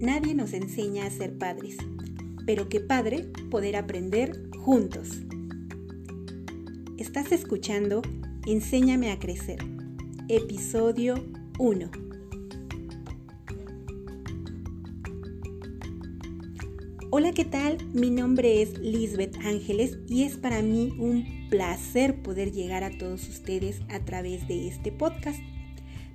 nadie nos enseña a ser padres, pero qué padre poder aprender juntos. Estás escuchando Enséñame a Crecer, episodio 1. Hola, ¿qué tal? Mi nombre es Lisbeth Ángeles y es para mí un placer poder llegar a todos ustedes a través de este podcast.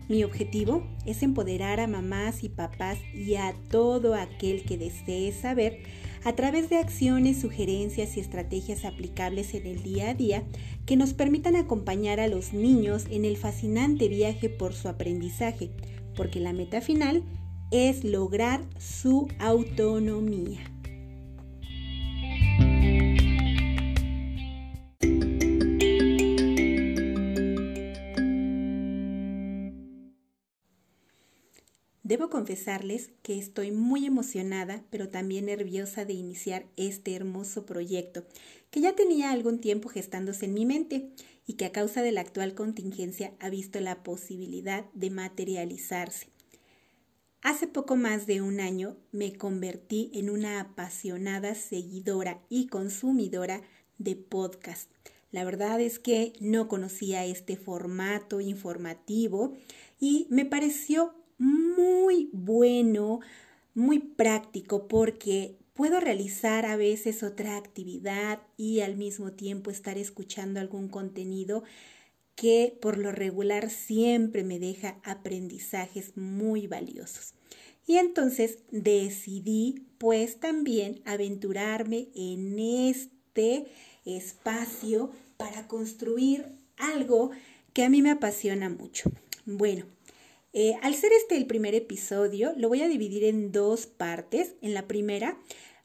Mi objetivo es empoderar a mamás y papás y a todo aquel que desee saber a través de acciones, sugerencias y estrategias aplicables en el día a día que nos permitan acompañar a los niños en el fascinante viaje por su aprendizaje, porque la meta final es lograr su autonomía. Debo confesarles que estoy muy emocionada, pero también nerviosa de iniciar este hermoso proyecto, que ya tenía algún tiempo gestándose en mi mente y que a causa de la actual contingencia ha visto la posibilidad de materializarse. Hace poco más de un año me convertí en una apasionada seguidora y consumidora de podcast. La verdad es que no conocía este formato informativo y me pareció muy bueno, muy práctico porque puedo realizar a veces otra actividad y al mismo tiempo estar escuchando algún contenido que por lo regular siempre me deja aprendizajes muy valiosos. Y entonces decidí pues también aventurarme en este espacio para construir algo que a mí me apasiona mucho. Bueno, eh, al ser este el primer episodio, lo voy a dividir en dos partes. En la primera,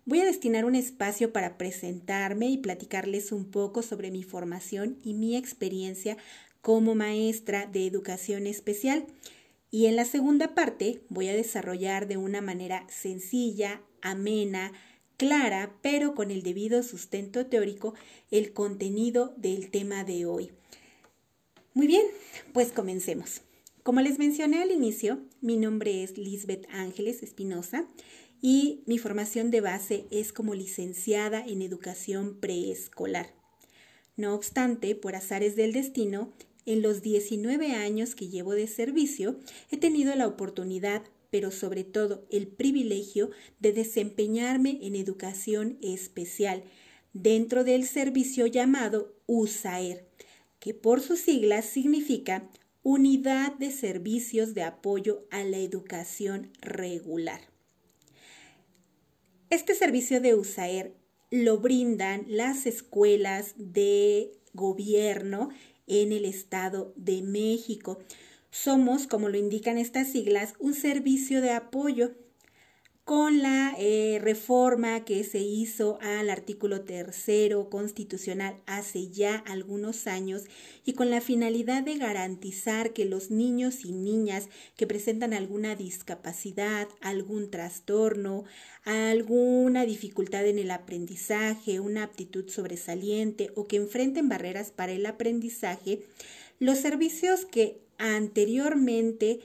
voy a destinar un espacio para presentarme y platicarles un poco sobre mi formación y mi experiencia como maestra de educación especial. Y en la segunda parte voy a desarrollar de una manera sencilla, amena, clara, pero con el debido sustento teórico, el contenido del tema de hoy. Muy bien, pues comencemos. Como les mencioné al inicio, mi nombre es Lisbeth Ángeles Espinosa y mi formación de base es como licenciada en educación preescolar. No obstante, por azares del destino, en los 19 años que llevo de servicio, he tenido la oportunidad, pero sobre todo el privilegio de desempeñarme en educación especial dentro del servicio llamado USAER, que por sus siglas significa Unidad de Servicios de Apoyo a la Educación Regular. Este servicio de USAER lo brindan las escuelas de gobierno en el Estado de México. Somos, como lo indican estas siglas, un servicio de apoyo con la eh, reforma que se hizo al artículo tercero constitucional hace ya algunos años y con la finalidad de garantizar que los niños y niñas que presentan alguna discapacidad, algún trastorno, alguna dificultad en el aprendizaje, una aptitud sobresaliente o que enfrenten barreras para el aprendizaje, los servicios que anteriormente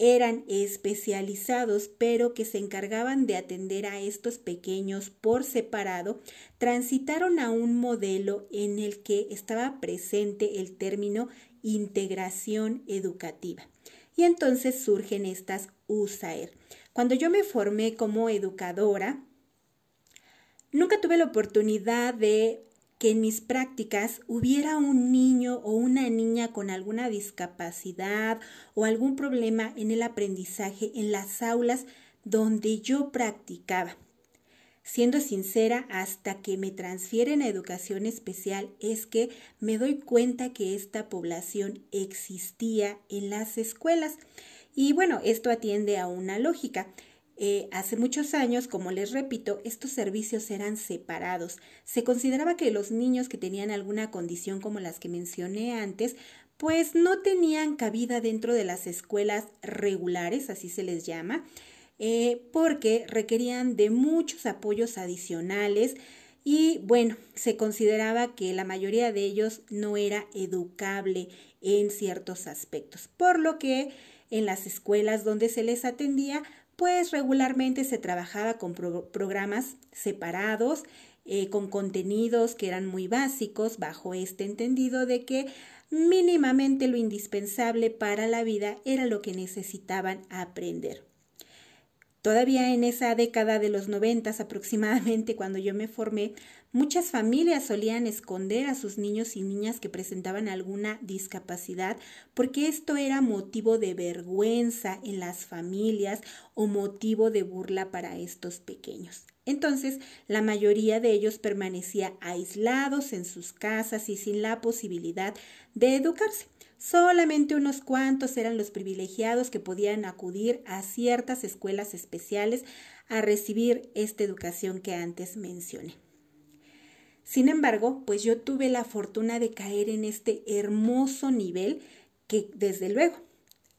eran especializados, pero que se encargaban de atender a estos pequeños por separado, transitaron a un modelo en el que estaba presente el término integración educativa. Y entonces surgen estas USAER. Cuando yo me formé como educadora, nunca tuve la oportunidad de que en mis prácticas hubiera un niño o una niña con alguna discapacidad o algún problema en el aprendizaje en las aulas donde yo practicaba. Siendo sincera, hasta que me transfieren a educación especial es que me doy cuenta que esta población existía en las escuelas. Y bueno, esto atiende a una lógica. Eh, hace muchos años, como les repito, estos servicios eran separados. Se consideraba que los niños que tenían alguna condición como las que mencioné antes, pues no tenían cabida dentro de las escuelas regulares, así se les llama, eh, porque requerían de muchos apoyos adicionales y bueno, se consideraba que la mayoría de ellos no era educable en ciertos aspectos, por lo que en las escuelas donde se les atendía, pues regularmente se trabajaba con programas separados, eh, con contenidos que eran muy básicos, bajo este entendido de que mínimamente lo indispensable para la vida era lo que necesitaban aprender. Todavía en esa década de los noventas aproximadamente, cuando yo me formé, muchas familias solían esconder a sus niños y niñas que presentaban alguna discapacidad porque esto era motivo de vergüenza en las familias o motivo de burla para estos pequeños. Entonces, la mayoría de ellos permanecía aislados en sus casas y sin la posibilidad de educarse. Solamente unos cuantos eran los privilegiados que podían acudir a ciertas escuelas especiales a recibir esta educación que antes mencioné. Sin embargo, pues yo tuve la fortuna de caer en este hermoso nivel que, desde luego,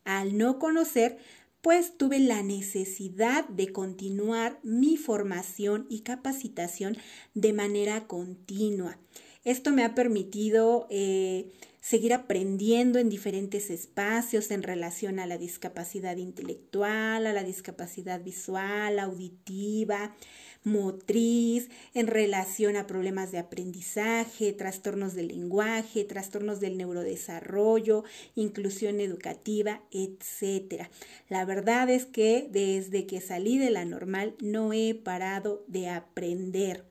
al no conocer, pues tuve la necesidad de continuar mi formación y capacitación de manera continua. Esto me ha permitido eh, seguir aprendiendo en diferentes espacios en relación a la discapacidad intelectual, a la discapacidad visual, auditiva, motriz, en relación a problemas de aprendizaje, trastornos del lenguaje, trastornos del neurodesarrollo, inclusión educativa, etc. La verdad es que desde que salí de la normal no he parado de aprender.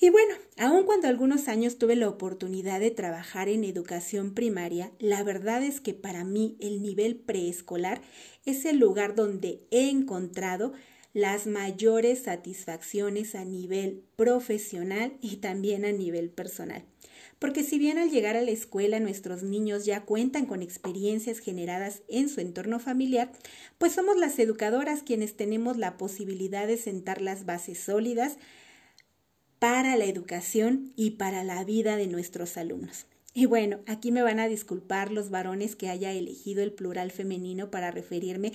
Y bueno, aun cuando algunos años tuve la oportunidad de trabajar en educación primaria, la verdad es que para mí el nivel preescolar es el lugar donde he encontrado las mayores satisfacciones a nivel profesional y también a nivel personal. Porque si bien al llegar a la escuela nuestros niños ya cuentan con experiencias generadas en su entorno familiar, pues somos las educadoras quienes tenemos la posibilidad de sentar las bases sólidas para la educación y para la vida de nuestros alumnos. Y bueno, aquí me van a disculpar los varones que haya elegido el plural femenino para referirme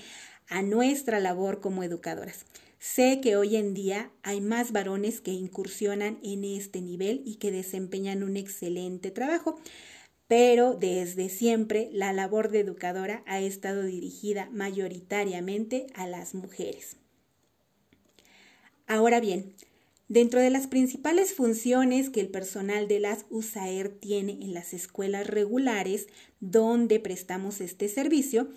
a nuestra labor como educadoras. Sé que hoy en día hay más varones que incursionan en este nivel y que desempeñan un excelente trabajo, pero desde siempre la labor de educadora ha estado dirigida mayoritariamente a las mujeres. Ahora bien, Dentro de las principales funciones que el personal de las USAER tiene en las escuelas regulares donde prestamos este servicio,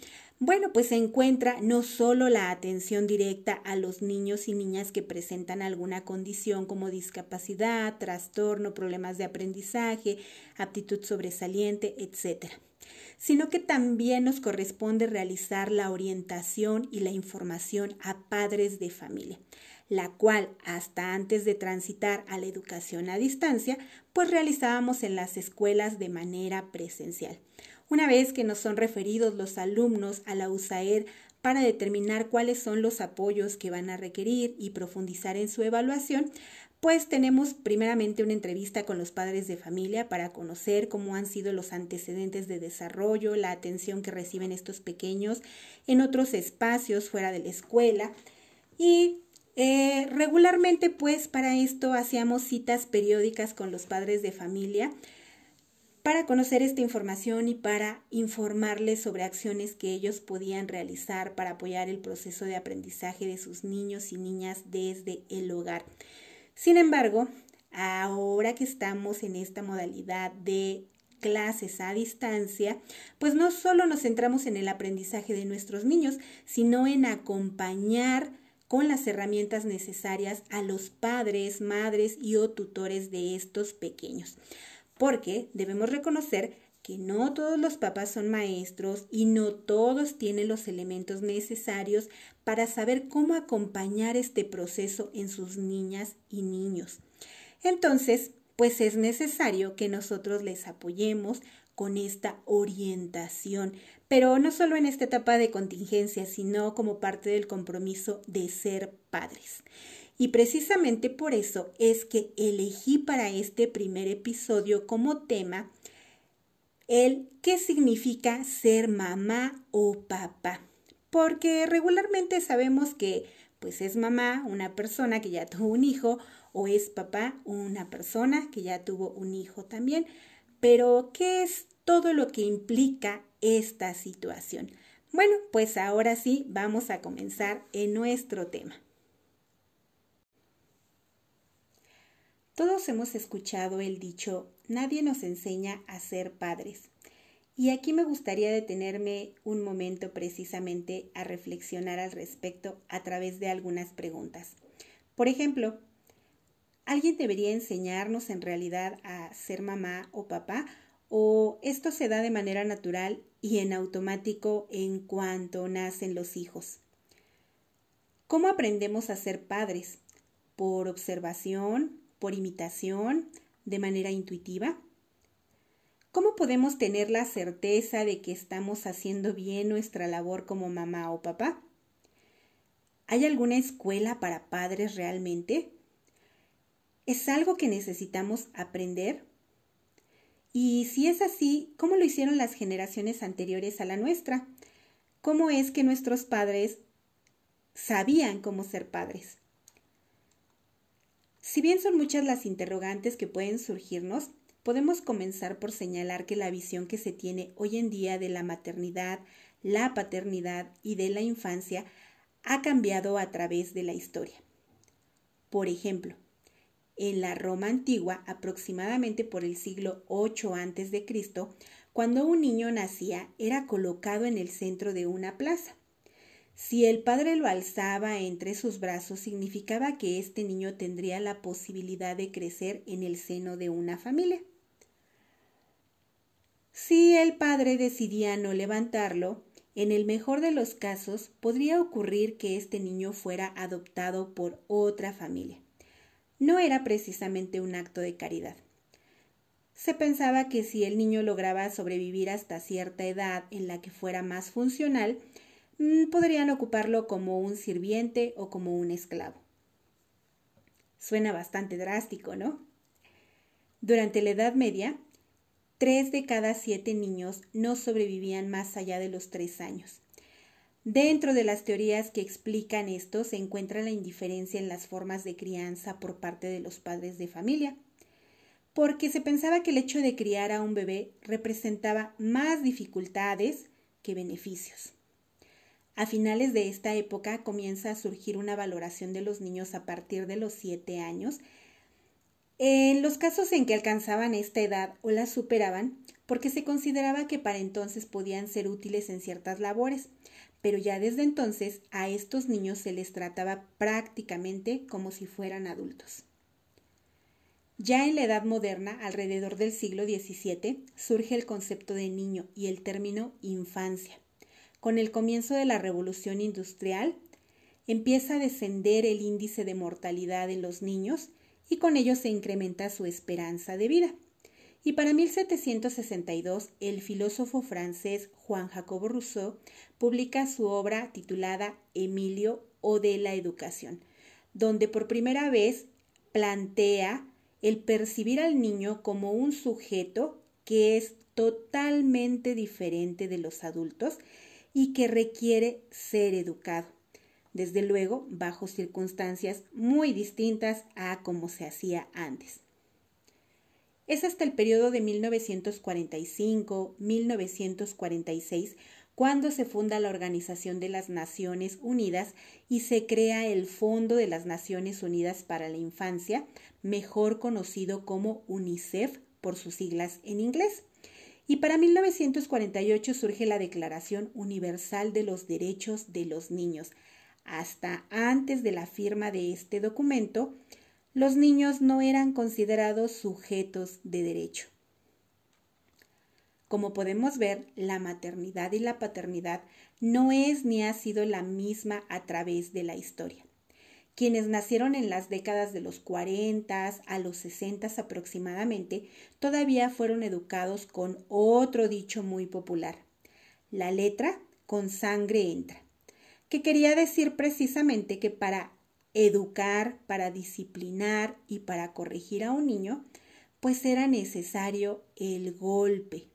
bueno, pues se encuentra no solo la atención directa a los niños y niñas que presentan alguna condición como discapacidad, trastorno, problemas de aprendizaje, aptitud sobresaliente, etc., sino que también nos corresponde realizar la orientación y la información a padres de familia la cual hasta antes de transitar a la educación a distancia, pues realizábamos en las escuelas de manera presencial. Una vez que nos son referidos los alumnos a la USAER para determinar cuáles son los apoyos que van a requerir y profundizar en su evaluación, pues tenemos primeramente una entrevista con los padres de familia para conocer cómo han sido los antecedentes de desarrollo, la atención que reciben estos pequeños en otros espacios fuera de la escuela. Y eh, regularmente, pues, para esto hacíamos citas periódicas con los padres de familia para conocer esta información y para informarles sobre acciones que ellos podían realizar para apoyar el proceso de aprendizaje de sus niños y niñas desde el hogar. Sin embargo, ahora que estamos en esta modalidad de clases a distancia, pues no solo nos centramos en el aprendizaje de nuestros niños, sino en acompañar con las herramientas necesarias a los padres, madres y o tutores de estos pequeños. Porque debemos reconocer que no todos los papás son maestros y no todos tienen los elementos necesarios para saber cómo acompañar este proceso en sus niñas y niños. Entonces, pues es necesario que nosotros les apoyemos con esta orientación, pero no solo en esta etapa de contingencia, sino como parte del compromiso de ser padres. Y precisamente por eso es que elegí para este primer episodio como tema el qué significa ser mamá o papá. Porque regularmente sabemos que pues es mamá una persona que ya tuvo un hijo o es papá una persona que ya tuvo un hijo también. Pero, ¿qué es todo lo que implica esta situación? Bueno, pues ahora sí vamos a comenzar en nuestro tema. Todos hemos escuchado el dicho, nadie nos enseña a ser padres. Y aquí me gustaría detenerme un momento precisamente a reflexionar al respecto a través de algunas preguntas. Por ejemplo, ¿alguien debería enseñarnos en realidad a ser mamá o papá? ¿O esto se da de manera natural y en automático en cuanto nacen los hijos? ¿Cómo aprendemos a ser padres? ¿Por observación? ¿Por imitación? ¿De manera intuitiva? ¿Cómo podemos tener la certeza de que estamos haciendo bien nuestra labor como mamá o papá? ¿Hay alguna escuela para padres realmente? ¿Es algo que necesitamos aprender? Y si es así, ¿cómo lo hicieron las generaciones anteriores a la nuestra? ¿Cómo es que nuestros padres sabían cómo ser padres? Si bien son muchas las interrogantes que pueden surgirnos, podemos comenzar por señalar que la visión que se tiene hoy en día de la maternidad, la paternidad y de la infancia ha cambiado a través de la historia. Por ejemplo, en la Roma antigua, aproximadamente por el siglo 8 a.C., cuando un niño nacía, era colocado en el centro de una plaza. Si el padre lo alzaba entre sus brazos, significaba que este niño tendría la posibilidad de crecer en el seno de una familia. Si el padre decidía no levantarlo, en el mejor de los casos podría ocurrir que este niño fuera adoptado por otra familia. No era precisamente un acto de caridad. Se pensaba que si el niño lograba sobrevivir hasta cierta edad en la que fuera más funcional, podrían ocuparlo como un sirviente o como un esclavo. Suena bastante drástico, ¿no? Durante la Edad Media, Tres de cada siete niños no sobrevivían más allá de los tres años. Dentro de las teorías que explican esto se encuentra la indiferencia en las formas de crianza por parte de los padres de familia, porque se pensaba que el hecho de criar a un bebé representaba más dificultades que beneficios. A finales de esta época comienza a surgir una valoración de los niños a partir de los siete años en los casos en que alcanzaban esta edad o la superaban, porque se consideraba que para entonces podían ser útiles en ciertas labores, pero ya desde entonces a estos niños se les trataba prácticamente como si fueran adultos. Ya en la Edad Moderna, alrededor del siglo XVII, surge el concepto de niño y el término infancia. Con el comienzo de la Revolución Industrial, empieza a descender el índice de mortalidad en los niños y con ello se incrementa su esperanza de vida. Y para 1762, el filósofo francés Juan Jacobo Rousseau publica su obra titulada Emilio o de la educación, donde por primera vez plantea el percibir al niño como un sujeto que es totalmente diferente de los adultos y que requiere ser educado desde luego bajo circunstancias muy distintas a como se hacía antes. Es hasta el periodo de 1945-1946 cuando se funda la Organización de las Naciones Unidas y se crea el Fondo de las Naciones Unidas para la Infancia, mejor conocido como UNICEF por sus siglas en inglés. Y para 1948 surge la Declaración Universal de los Derechos de los Niños, hasta antes de la firma de este documento, los niños no eran considerados sujetos de derecho. Como podemos ver, la maternidad y la paternidad no es ni ha sido la misma a través de la historia. Quienes nacieron en las décadas de los 40 a los 60 aproximadamente todavía fueron educados con otro dicho muy popular. La letra con sangre entra que quería decir precisamente que para educar, para disciplinar y para corregir a un niño, pues era necesario el golpe.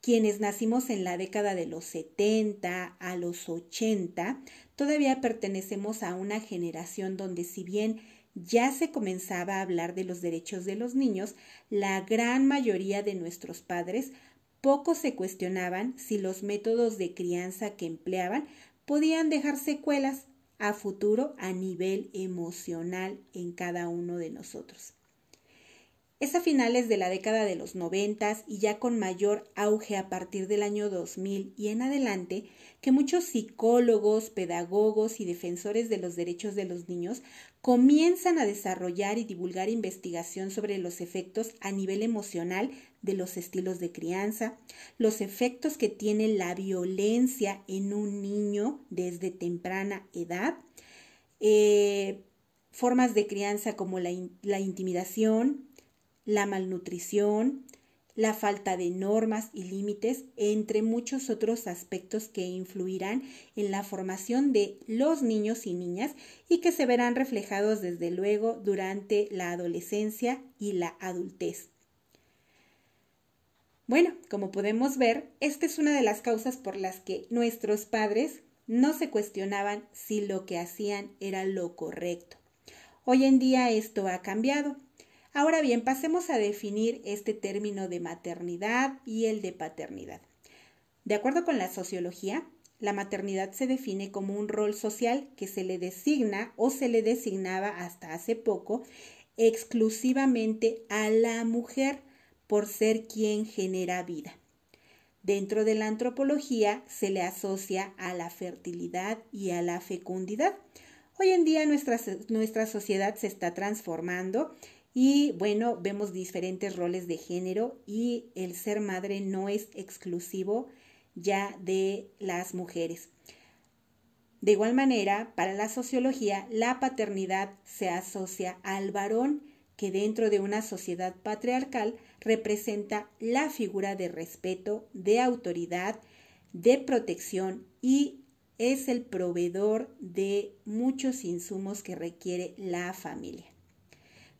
Quienes nacimos en la década de los 70 a los 80, todavía pertenecemos a una generación donde si bien ya se comenzaba a hablar de los derechos de los niños, la gran mayoría de nuestros padres poco se cuestionaban si los métodos de crianza que empleaban podían dejar secuelas a futuro a nivel emocional en cada uno de nosotros. Es a finales de la década de los noventas y ya con mayor auge a partir del año 2000 y en adelante que muchos psicólogos, pedagogos y defensores de los derechos de los niños comienzan a desarrollar y divulgar investigación sobre los efectos a nivel emocional de los estilos de crianza, los efectos que tiene la violencia en un niño desde temprana edad, eh, formas de crianza como la, la intimidación, la malnutrición, la falta de normas y límites, entre muchos otros aspectos que influirán en la formación de los niños y niñas y que se verán reflejados desde luego durante la adolescencia y la adultez. Bueno, como podemos ver, esta es una de las causas por las que nuestros padres no se cuestionaban si lo que hacían era lo correcto. Hoy en día esto ha cambiado Ahora bien, pasemos a definir este término de maternidad y el de paternidad. De acuerdo con la sociología, la maternidad se define como un rol social que se le designa o se le designaba hasta hace poco exclusivamente a la mujer por ser quien genera vida. Dentro de la antropología se le asocia a la fertilidad y a la fecundidad. Hoy en día nuestra, nuestra sociedad se está transformando y bueno, vemos diferentes roles de género y el ser madre no es exclusivo ya de las mujeres. De igual manera, para la sociología, la paternidad se asocia al varón que dentro de una sociedad patriarcal representa la figura de respeto, de autoridad, de protección y es el proveedor de muchos insumos que requiere la familia.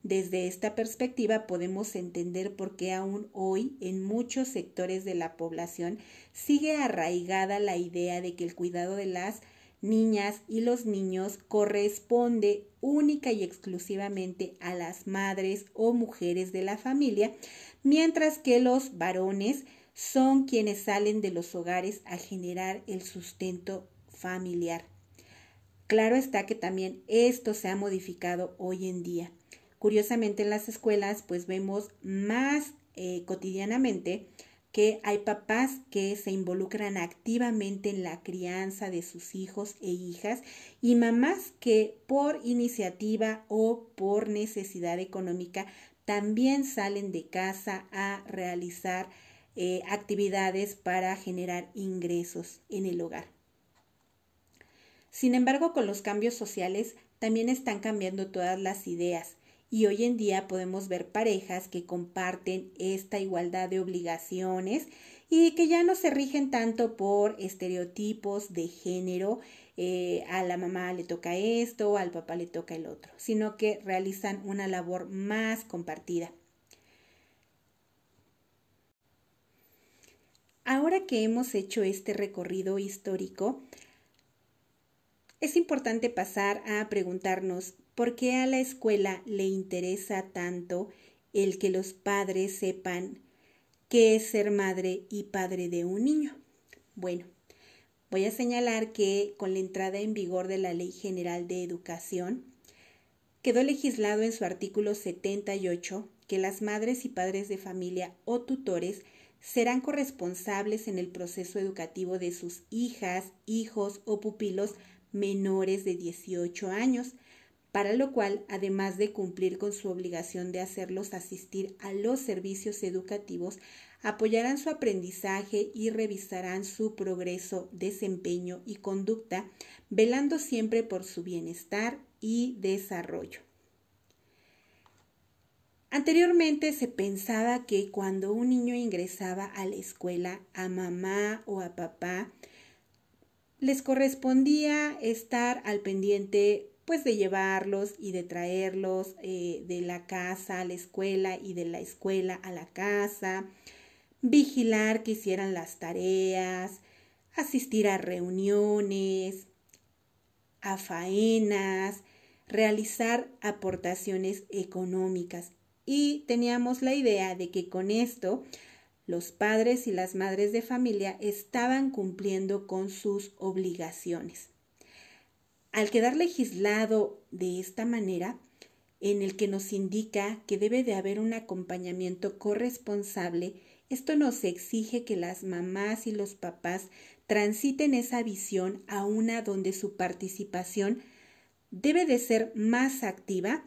Desde esta perspectiva podemos entender por qué aún hoy en muchos sectores de la población sigue arraigada la idea de que el cuidado de las niñas y los niños corresponde única y exclusivamente a las madres o mujeres de la familia, mientras que los varones son quienes salen de los hogares a generar el sustento familiar. Claro está que también esto se ha modificado hoy en día. Curiosamente en las escuelas pues vemos más eh, cotidianamente que hay papás que se involucran activamente en la crianza de sus hijos e hijas y mamás que por iniciativa o por necesidad económica también salen de casa a realizar eh, actividades para generar ingresos en el hogar. Sin embargo, con los cambios sociales también están cambiando todas las ideas y hoy en día podemos ver parejas que comparten esta igualdad de obligaciones y que ya no se rigen tanto por estereotipos de género, eh, a la mamá le toca esto, al papá le toca el otro, sino que realizan una labor más compartida. Ahora que hemos hecho este recorrido histórico, es importante pasar a preguntarnos ¿Por qué a la escuela le interesa tanto el que los padres sepan qué es ser madre y padre de un niño? Bueno, voy a señalar que con la entrada en vigor de la Ley General de Educación, quedó legislado en su artículo 78 que las madres y padres de familia o tutores serán corresponsables en el proceso educativo de sus hijas, hijos o pupilos menores de 18 años, para lo cual, además de cumplir con su obligación de hacerlos asistir a los servicios educativos, apoyarán su aprendizaje y revisarán su progreso, desempeño y conducta, velando siempre por su bienestar y desarrollo. Anteriormente se pensaba que cuando un niño ingresaba a la escuela, a mamá o a papá, les correspondía estar al pendiente pues de llevarlos y de traerlos eh, de la casa a la escuela y de la escuela a la casa, vigilar que hicieran las tareas, asistir a reuniones, a faenas, realizar aportaciones económicas. Y teníamos la idea de que con esto los padres y las madres de familia estaban cumpliendo con sus obligaciones. Al quedar legislado de esta manera, en el que nos indica que debe de haber un acompañamiento corresponsable, esto nos exige que las mamás y los papás transiten esa visión a una donde su participación debe de ser más activa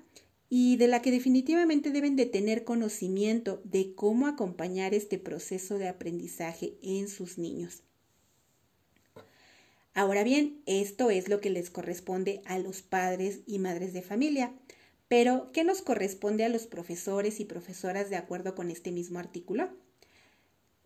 y de la que definitivamente deben de tener conocimiento de cómo acompañar este proceso de aprendizaje en sus niños. Ahora bien, esto es lo que les corresponde a los padres y madres de familia. Pero, ¿qué nos corresponde a los profesores y profesoras de acuerdo con este mismo artículo?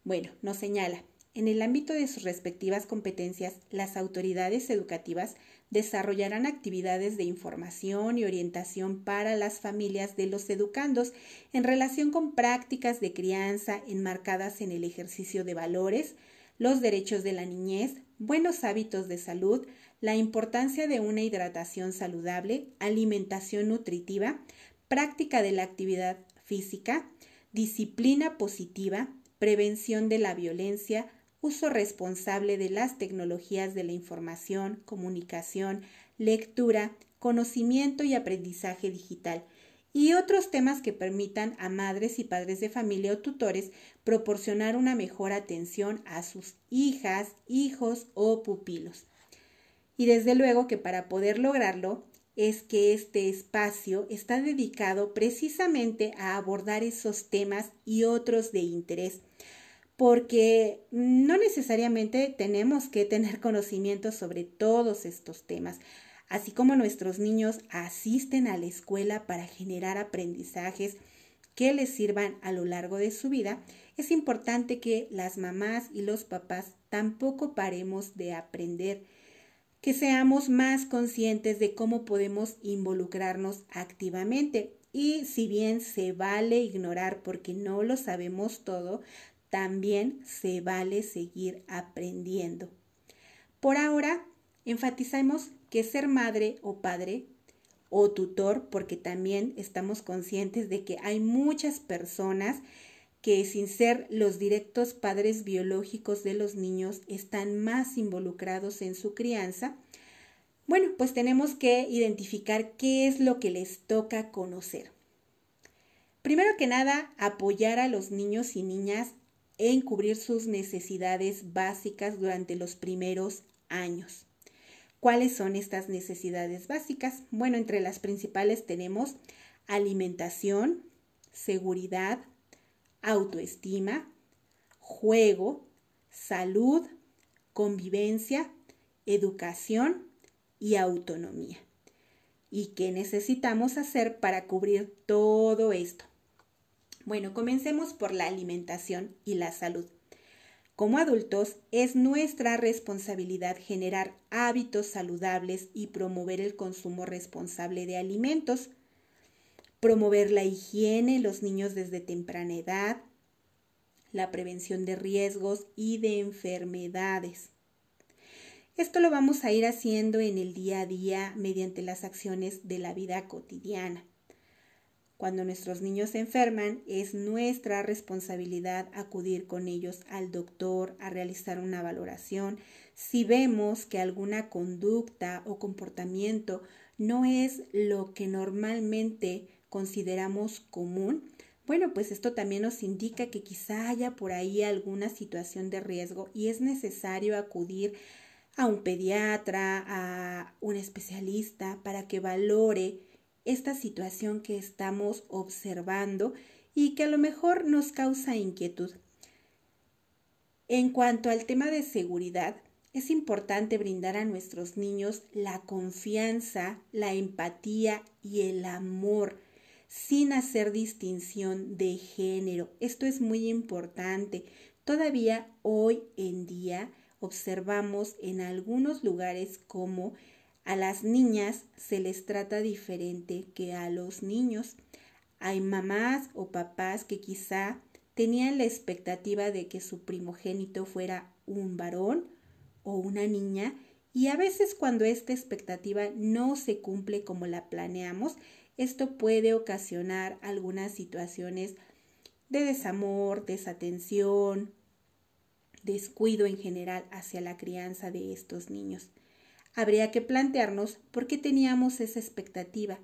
Bueno, nos señala, en el ámbito de sus respectivas competencias, las autoridades educativas desarrollarán actividades de información y orientación para las familias de los educandos en relación con prácticas de crianza enmarcadas en el ejercicio de valores, los derechos de la niñez, buenos hábitos de salud, la importancia de una hidratación saludable, alimentación nutritiva, práctica de la actividad física, disciplina positiva, prevención de la violencia, uso responsable de las tecnologías de la información, comunicación, lectura, conocimiento y aprendizaje digital, y otros temas que permitan a madres y padres de familia o tutores proporcionar una mejor atención a sus hijas, hijos o pupilos. Y desde luego que para poder lograrlo es que este espacio está dedicado precisamente a abordar esos temas y otros de interés, porque no necesariamente tenemos que tener conocimiento sobre todos estos temas. Así como nuestros niños asisten a la escuela para generar aprendizajes que les sirvan a lo largo de su vida, es importante que las mamás y los papás tampoco paremos de aprender que seamos más conscientes de cómo podemos involucrarnos activamente. Y si bien se vale ignorar porque no lo sabemos todo, también se vale seguir aprendiendo. Por ahora, enfatizamos que ser madre o padre o tutor, porque también estamos conscientes de que hay muchas personas que sin ser los directos padres biológicos de los niños están más involucrados en su crianza, bueno, pues tenemos que identificar qué es lo que les toca conocer. Primero que nada, apoyar a los niños y niñas en cubrir sus necesidades básicas durante los primeros años. ¿Cuáles son estas necesidades básicas? Bueno, entre las principales tenemos alimentación, seguridad, autoestima, juego, salud, convivencia, educación y autonomía. ¿Y qué necesitamos hacer para cubrir todo esto? Bueno, comencemos por la alimentación y la salud. Como adultos, es nuestra responsabilidad generar hábitos saludables y promover el consumo responsable de alimentos promover la higiene en los niños desde temprana edad, la prevención de riesgos y de enfermedades. Esto lo vamos a ir haciendo en el día a día mediante las acciones de la vida cotidiana. Cuando nuestros niños se enferman, es nuestra responsabilidad acudir con ellos al doctor a realizar una valoración. Si vemos que alguna conducta o comportamiento no es lo que normalmente consideramos común, bueno, pues esto también nos indica que quizá haya por ahí alguna situación de riesgo y es necesario acudir a un pediatra, a un especialista para que valore esta situación que estamos observando y que a lo mejor nos causa inquietud. En cuanto al tema de seguridad, es importante brindar a nuestros niños la confianza, la empatía y el amor sin hacer distinción de género. Esto es muy importante. Todavía hoy en día observamos en algunos lugares como a las niñas se les trata diferente que a los niños. Hay mamás o papás que quizá tenían la expectativa de que su primogénito fuera un varón o una niña y a veces cuando esta expectativa no se cumple como la planeamos, esto puede ocasionar algunas situaciones de desamor, desatención, descuido en general hacia la crianza de estos niños. Habría que plantearnos por qué teníamos esa expectativa,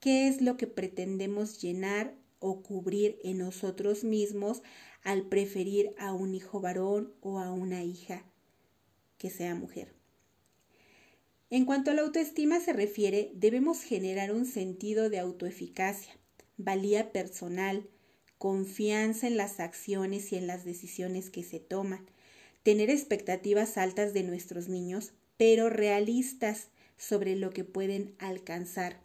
qué es lo que pretendemos llenar o cubrir en nosotros mismos al preferir a un hijo varón o a una hija que sea mujer. En cuanto a la autoestima se refiere, debemos generar un sentido de autoeficacia, valía personal, confianza en las acciones y en las decisiones que se toman, tener expectativas altas de nuestros niños, pero realistas sobre lo que pueden alcanzar.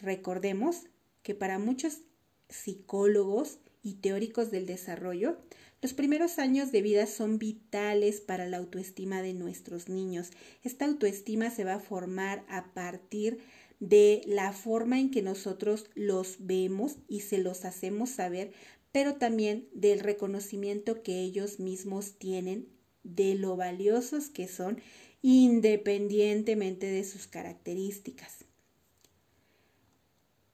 Recordemos que para muchos psicólogos y teóricos del desarrollo, los primeros años de vida son vitales para la autoestima de nuestros niños. Esta autoestima se va a formar a partir de la forma en que nosotros los vemos y se los hacemos saber, pero también del reconocimiento que ellos mismos tienen de lo valiosos que son independientemente de sus características.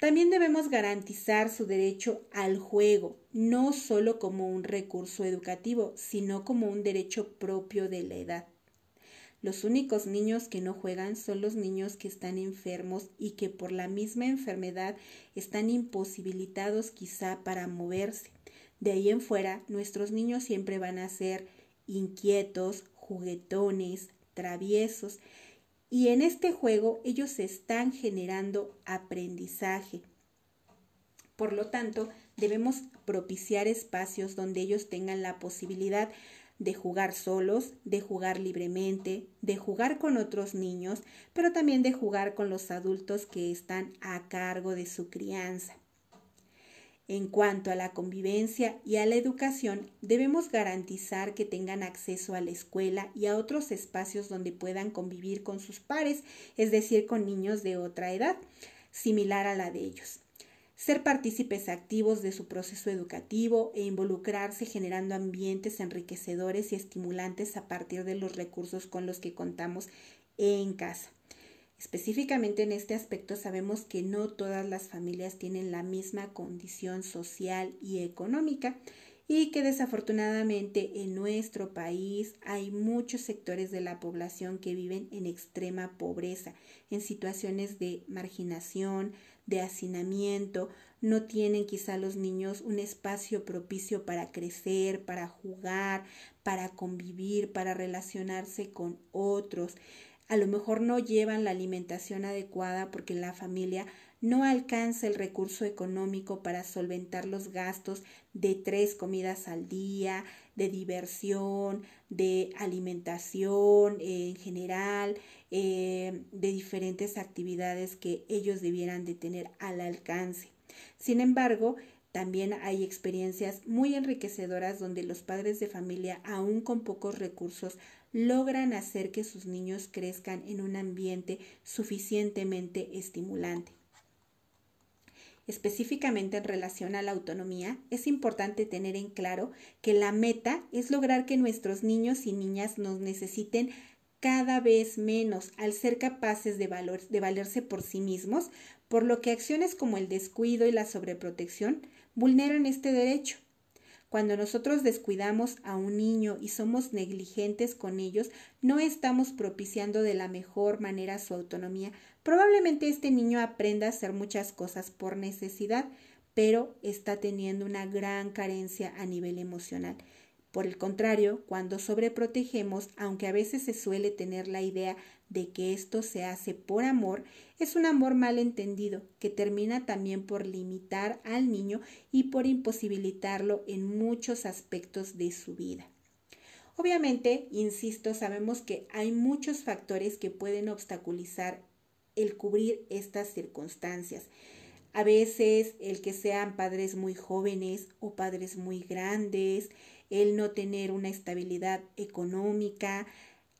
También debemos garantizar su derecho al juego, no solo como un recurso educativo, sino como un derecho propio de la edad. Los únicos niños que no juegan son los niños que están enfermos y que por la misma enfermedad están imposibilitados quizá para moverse. De ahí en fuera, nuestros niños siempre van a ser inquietos, juguetones, traviesos y en este juego ellos están generando aprendizaje. Por lo tanto, debemos propiciar espacios donde ellos tengan la posibilidad de jugar solos, de jugar libremente, de jugar con otros niños, pero también de jugar con los adultos que están a cargo de su crianza. En cuanto a la convivencia y a la educación, debemos garantizar que tengan acceso a la escuela y a otros espacios donde puedan convivir con sus pares, es decir, con niños de otra edad, similar a la de ellos. Ser partícipes activos de su proceso educativo e involucrarse generando ambientes enriquecedores y estimulantes a partir de los recursos con los que contamos en casa. Específicamente en este aspecto sabemos que no todas las familias tienen la misma condición social y económica y que desafortunadamente en nuestro país hay muchos sectores de la población que viven en extrema pobreza, en situaciones de marginación, de hacinamiento, no tienen quizá los niños un espacio propicio para crecer, para jugar, para convivir, para relacionarse con otros a lo mejor no llevan la alimentación adecuada porque la familia no alcanza el recurso económico para solventar los gastos de tres comidas al día, de diversión, de alimentación en general, eh, de diferentes actividades que ellos debieran de tener al alcance. Sin embargo, también hay experiencias muy enriquecedoras donde los padres de familia, aún con pocos recursos, logran hacer que sus niños crezcan en un ambiente suficientemente estimulante. Específicamente en relación a la autonomía, es importante tener en claro que la meta es lograr que nuestros niños y niñas nos necesiten cada vez menos al ser capaces de, de valerse por sí mismos, por lo que acciones como el descuido y la sobreprotección vulneran este derecho. Cuando nosotros descuidamos a un niño y somos negligentes con ellos, no estamos propiciando de la mejor manera su autonomía. Probablemente este niño aprenda a hacer muchas cosas por necesidad, pero está teniendo una gran carencia a nivel emocional. Por el contrario, cuando sobreprotegemos, aunque a veces se suele tener la idea de que esto se hace por amor, es un amor mal entendido que termina también por limitar al niño y por imposibilitarlo en muchos aspectos de su vida. Obviamente, insisto, sabemos que hay muchos factores que pueden obstaculizar el cubrir estas circunstancias. A veces el que sean padres muy jóvenes o padres muy grandes, el no tener una estabilidad económica,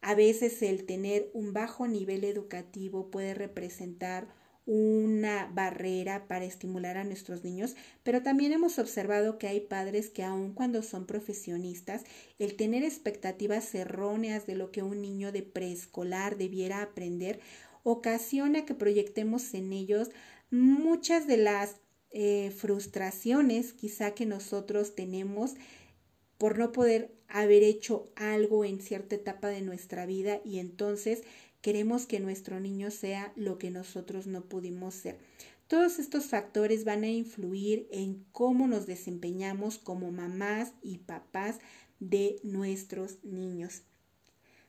a veces el tener un bajo nivel educativo puede representar una barrera para estimular a nuestros niños, pero también hemos observado que hay padres que aun cuando son profesionistas, el tener expectativas erróneas de lo que un niño de preescolar debiera aprender ocasiona que proyectemos en ellos muchas de las eh, frustraciones quizá que nosotros tenemos por no poder haber hecho algo en cierta etapa de nuestra vida y entonces queremos que nuestro niño sea lo que nosotros no pudimos ser. Todos estos factores van a influir en cómo nos desempeñamos como mamás y papás de nuestros niños.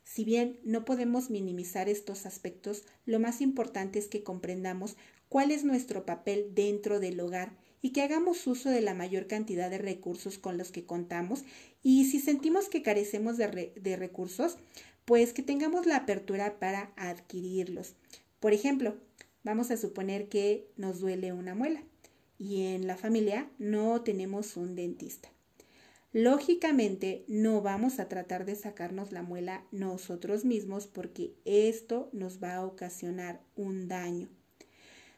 Si bien no podemos minimizar estos aspectos, lo más importante es que comprendamos cuál es nuestro papel dentro del hogar y que hagamos uso de la mayor cantidad de recursos con los que contamos y si sentimos que carecemos de, de recursos, pues que tengamos la apertura para adquirirlos. Por ejemplo, vamos a suponer que nos duele una muela y en la familia no tenemos un dentista. Lógicamente no vamos a tratar de sacarnos la muela nosotros mismos porque esto nos va a ocasionar un daño.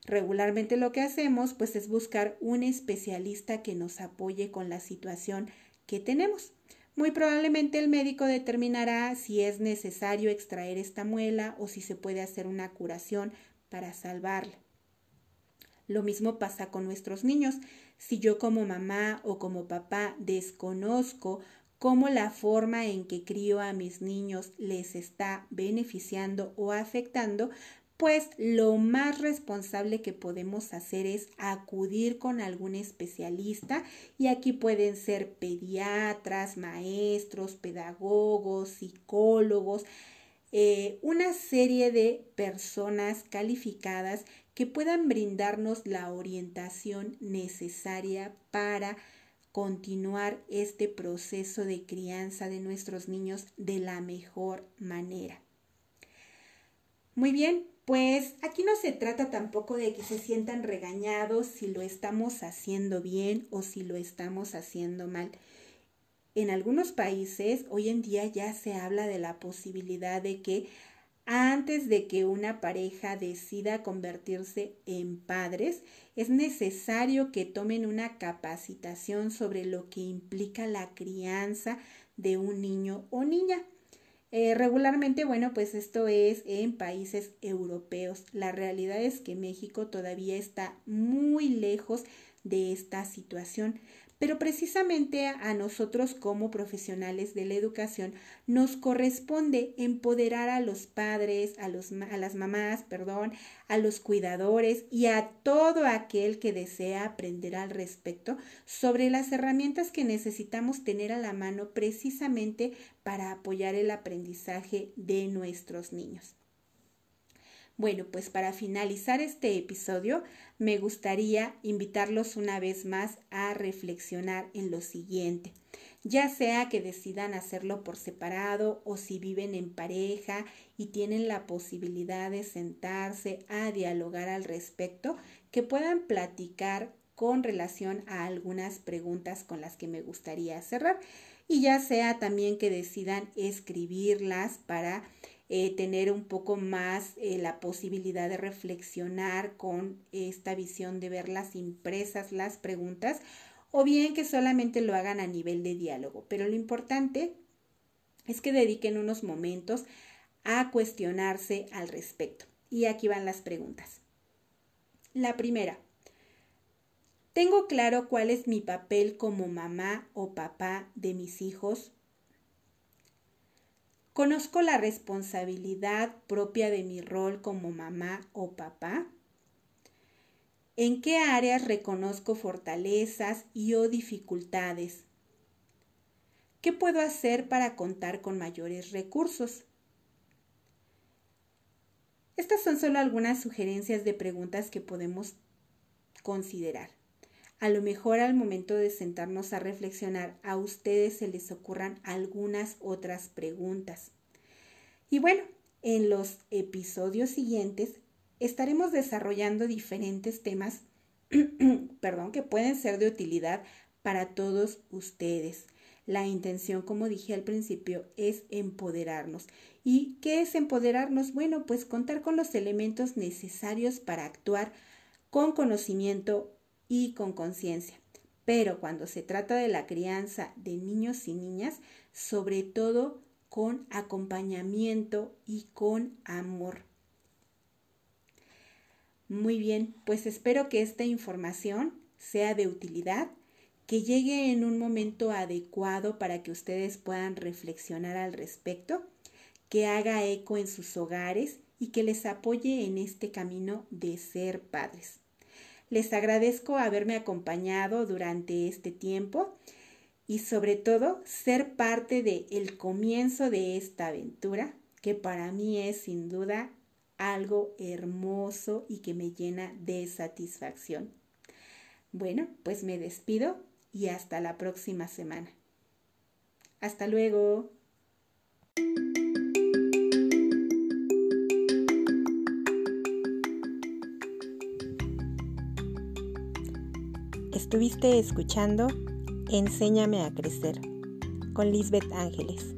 Regularmente lo que hacemos pues es buscar un especialista que nos apoye con la situación que tenemos. Muy probablemente el médico determinará si es necesario extraer esta muela o si se puede hacer una curación para salvarla. Lo mismo pasa con nuestros niños. Si yo como mamá o como papá desconozco cómo la forma en que crío a mis niños les está beneficiando o afectando, pues lo más responsable que podemos hacer es acudir con algún especialista y aquí pueden ser pediatras, maestros, pedagogos, psicólogos, eh, una serie de personas calificadas que puedan brindarnos la orientación necesaria para continuar este proceso de crianza de nuestros niños de la mejor manera. Muy bien, pues aquí no se trata tampoco de que se sientan regañados si lo estamos haciendo bien o si lo estamos haciendo mal. En algunos países hoy en día ya se habla de la posibilidad de que antes de que una pareja decida convertirse en padres, es necesario que tomen una capacitación sobre lo que implica la crianza de un niño o niña. Eh, regularmente, bueno, pues esto es en países europeos. La realidad es que México todavía está muy lejos de esta situación. Pero precisamente a nosotros como profesionales de la educación nos corresponde empoderar a los padres, a, los, a las mamás, perdón, a los cuidadores y a todo aquel que desea aprender al respecto sobre las herramientas que necesitamos tener a la mano precisamente para apoyar el aprendizaje de nuestros niños. Bueno, pues para finalizar este episodio, me gustaría invitarlos una vez más a reflexionar en lo siguiente. Ya sea que decidan hacerlo por separado o si viven en pareja y tienen la posibilidad de sentarse a dialogar al respecto, que puedan platicar con relación a algunas preguntas con las que me gustaría cerrar y ya sea también que decidan escribirlas para eh, tener un poco más eh, la posibilidad de reflexionar con esta visión de ver las impresas, las preguntas, o bien que solamente lo hagan a nivel de diálogo. Pero lo importante es que dediquen unos momentos a cuestionarse al respecto. Y aquí van las preguntas. La primera, ¿tengo claro cuál es mi papel como mamá o papá de mis hijos ¿Conozco la responsabilidad propia de mi rol como mamá o papá? ¿En qué áreas reconozco fortalezas y o dificultades? ¿Qué puedo hacer para contar con mayores recursos? Estas son solo algunas sugerencias de preguntas que podemos considerar. A lo mejor al momento de sentarnos a reflexionar a ustedes se les ocurran algunas otras preguntas. Y bueno, en los episodios siguientes estaremos desarrollando diferentes temas, perdón, que pueden ser de utilidad para todos ustedes. La intención, como dije al principio, es empoderarnos. ¿Y qué es empoderarnos? Bueno, pues contar con los elementos necesarios para actuar con conocimiento y con conciencia. Pero cuando se trata de la crianza de niños y niñas, sobre todo con acompañamiento y con amor. Muy bien, pues espero que esta información sea de utilidad, que llegue en un momento adecuado para que ustedes puedan reflexionar al respecto, que haga eco en sus hogares y que les apoye en este camino de ser padres. Les agradezco haberme acompañado durante este tiempo y sobre todo ser parte de el comienzo de esta aventura que para mí es sin duda algo hermoso y que me llena de satisfacción. Bueno, pues me despido y hasta la próxima semana. Hasta luego. Estuviste escuchando Enséñame a crecer con Lisbeth Ángeles.